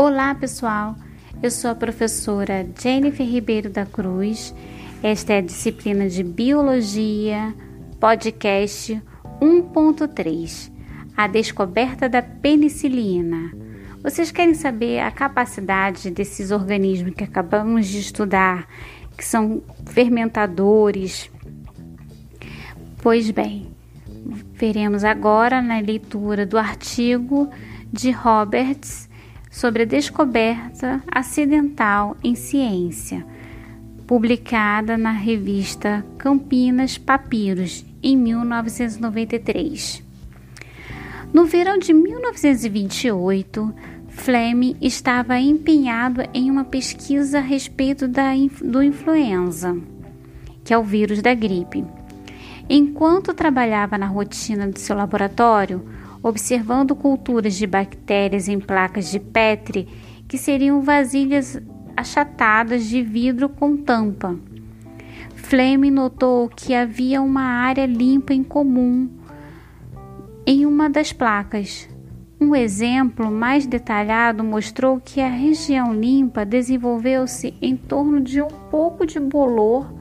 Olá, pessoal. Eu sou a professora Jennifer Ribeiro da Cruz. Esta é a disciplina de Biologia, podcast 1.3, a descoberta da penicilina. Vocês querem saber a capacidade desses organismos que acabamos de estudar, que são fermentadores? Pois bem, veremos agora na leitura do artigo de Roberts sobre a descoberta acidental em ciência, publicada na revista Campinas Papiros em 1993. No verão de 1928, Fleming estava empenhado em uma pesquisa a respeito da, do influenza, que é o vírus da gripe. Enquanto trabalhava na rotina de seu laboratório, observando culturas de bactérias em placas de Petri, que seriam vasilhas achatadas de vidro com tampa. Fleming notou que havia uma área limpa em comum em uma das placas. Um exemplo mais detalhado mostrou que a região limpa desenvolveu-se em torno de um pouco de bolor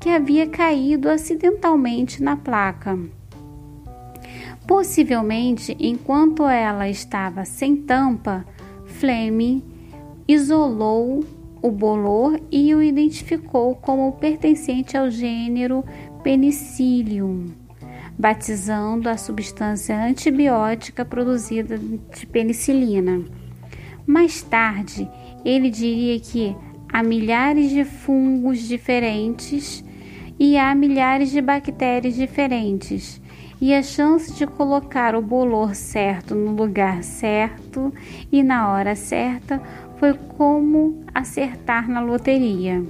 que havia caído acidentalmente na placa. Possivelmente, enquanto ela estava sem tampa, Fleming isolou o bolor e o identificou como pertencente ao gênero Penicillium, batizando a substância antibiótica produzida de penicilina. Mais tarde, ele diria que há milhares de fungos diferentes e há milhares de bactérias diferentes e a chance de colocar o bolor certo no lugar certo e na hora certa foi como acertar na loteria.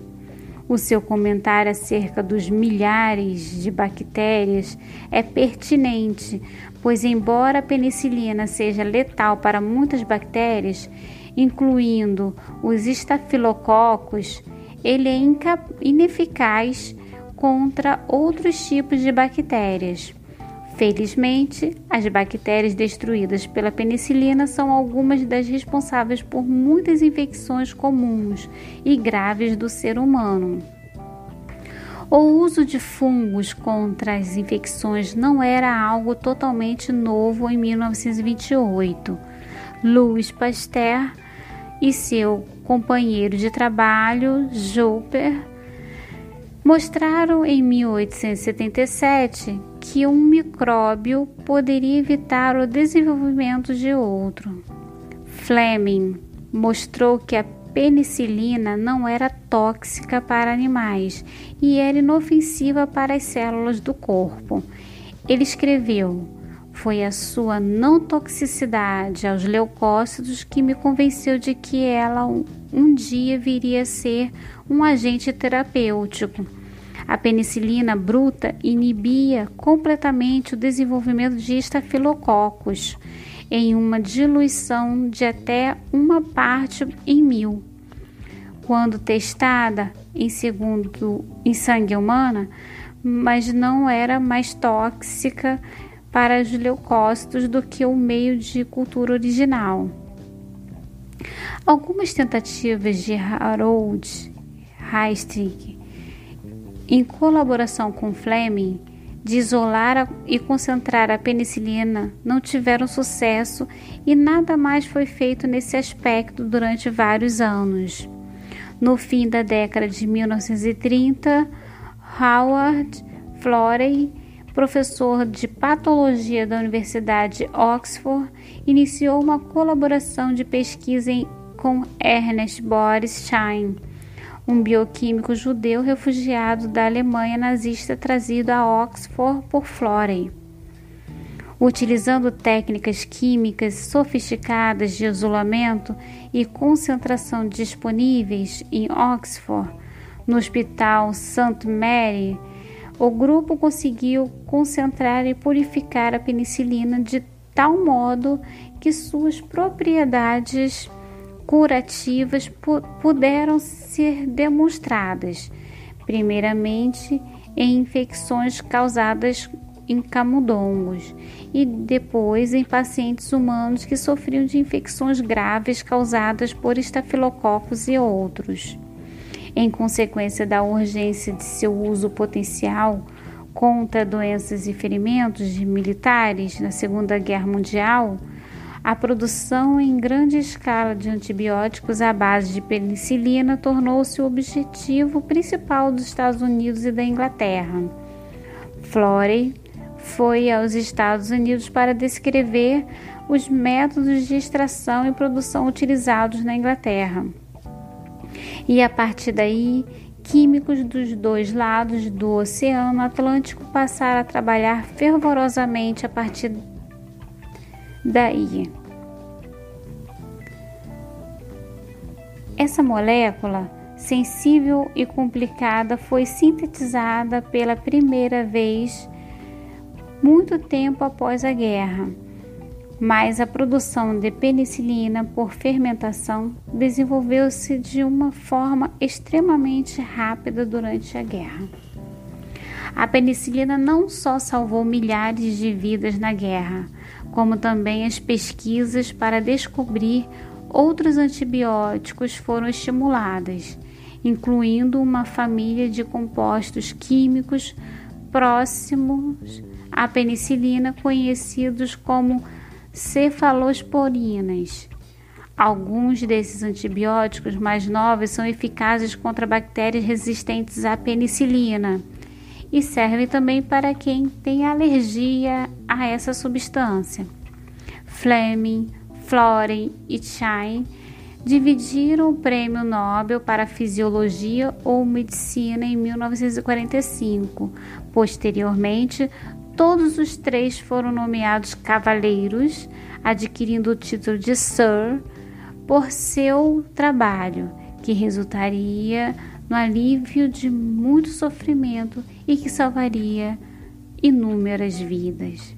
O seu comentário acerca dos milhares de bactérias é pertinente, pois, embora a penicilina seja letal para muitas bactérias, incluindo os estafilococos, ele é ineficaz contra outros tipos de bactérias. Felizmente, as bactérias destruídas pela penicilina são algumas das responsáveis por muitas infecções comuns e graves do ser humano. O uso de fungos contra as infecções não era algo totalmente novo em 1928. Louis Pasteur e seu companheiro de trabalho, Joper, mostraram em 1877 que um micróbio poderia evitar o desenvolvimento de outro. Fleming mostrou que a penicilina não era tóxica para animais e era inofensiva para as células do corpo. Ele escreveu: Foi a sua não toxicidade aos leucócitos que me convenceu de que ela um, dia viria a ser um agente terapêutico a penicilina bruta inibia completamente o desenvolvimento de estafilococos em uma diluição de até uma parte em mil. Quando testada em segundo em sangue humana, mas não era mais tóxica para os leucócitos do que o meio de cultura original. Algumas tentativas de Harold Heistrich em colaboração com Fleming, de isolar e concentrar a penicilina não tiveram sucesso e nada mais foi feito nesse aspecto durante vários anos. No fim da década de 1930, Howard Florey, professor de patologia da Universidade Oxford, iniciou uma colaboração de pesquisa em, com Ernest Boris Schein um bioquímico judeu refugiado da Alemanha nazista trazido a Oxford por Florey. Utilizando técnicas químicas sofisticadas de isolamento e concentração disponíveis em Oxford, no Hospital St. Mary, o grupo conseguiu concentrar e purificar a penicilina de tal modo que suas propriedades curativas puderam ser demonstradas, primeiramente em infecções causadas em camundongos e depois em pacientes humanos que sofriam de infecções graves causadas por estafilococos e outros. Em consequência da urgência de seu uso potencial contra doenças e ferimentos de militares na Segunda Guerra Mundial, a produção em grande escala de antibióticos à base de penicilina tornou-se o objetivo principal dos Estados Unidos e da Inglaterra. Florey foi aos Estados Unidos para descrever os métodos de extração e produção utilizados na Inglaterra. E a partir daí, químicos dos dois lados do Oceano Atlântico passaram a trabalhar fervorosamente a partir daí. Essa molécula sensível e complicada foi sintetizada pela primeira vez muito tempo após a guerra, mas a produção de penicilina por fermentação desenvolveu-se de uma forma extremamente rápida durante a guerra. A penicilina não só salvou milhares de vidas na guerra, como também as pesquisas para descobrir outros antibióticos foram estimuladas, incluindo uma família de compostos químicos próximos à penicilina, conhecidos como cefalosporinas. Alguns desses antibióticos mais novos são eficazes contra bactérias resistentes à penicilina e servem também para quem tem alergia a essa substância. Fleming, Floren e Chain dividiram o Prêmio Nobel para Fisiologia ou Medicina em 1945. Posteriormente, todos os três foram nomeados cavaleiros, adquirindo o título de Sir por seu trabalho, que resultaria no alívio de muito sofrimento e que salvaria inúmeras vidas.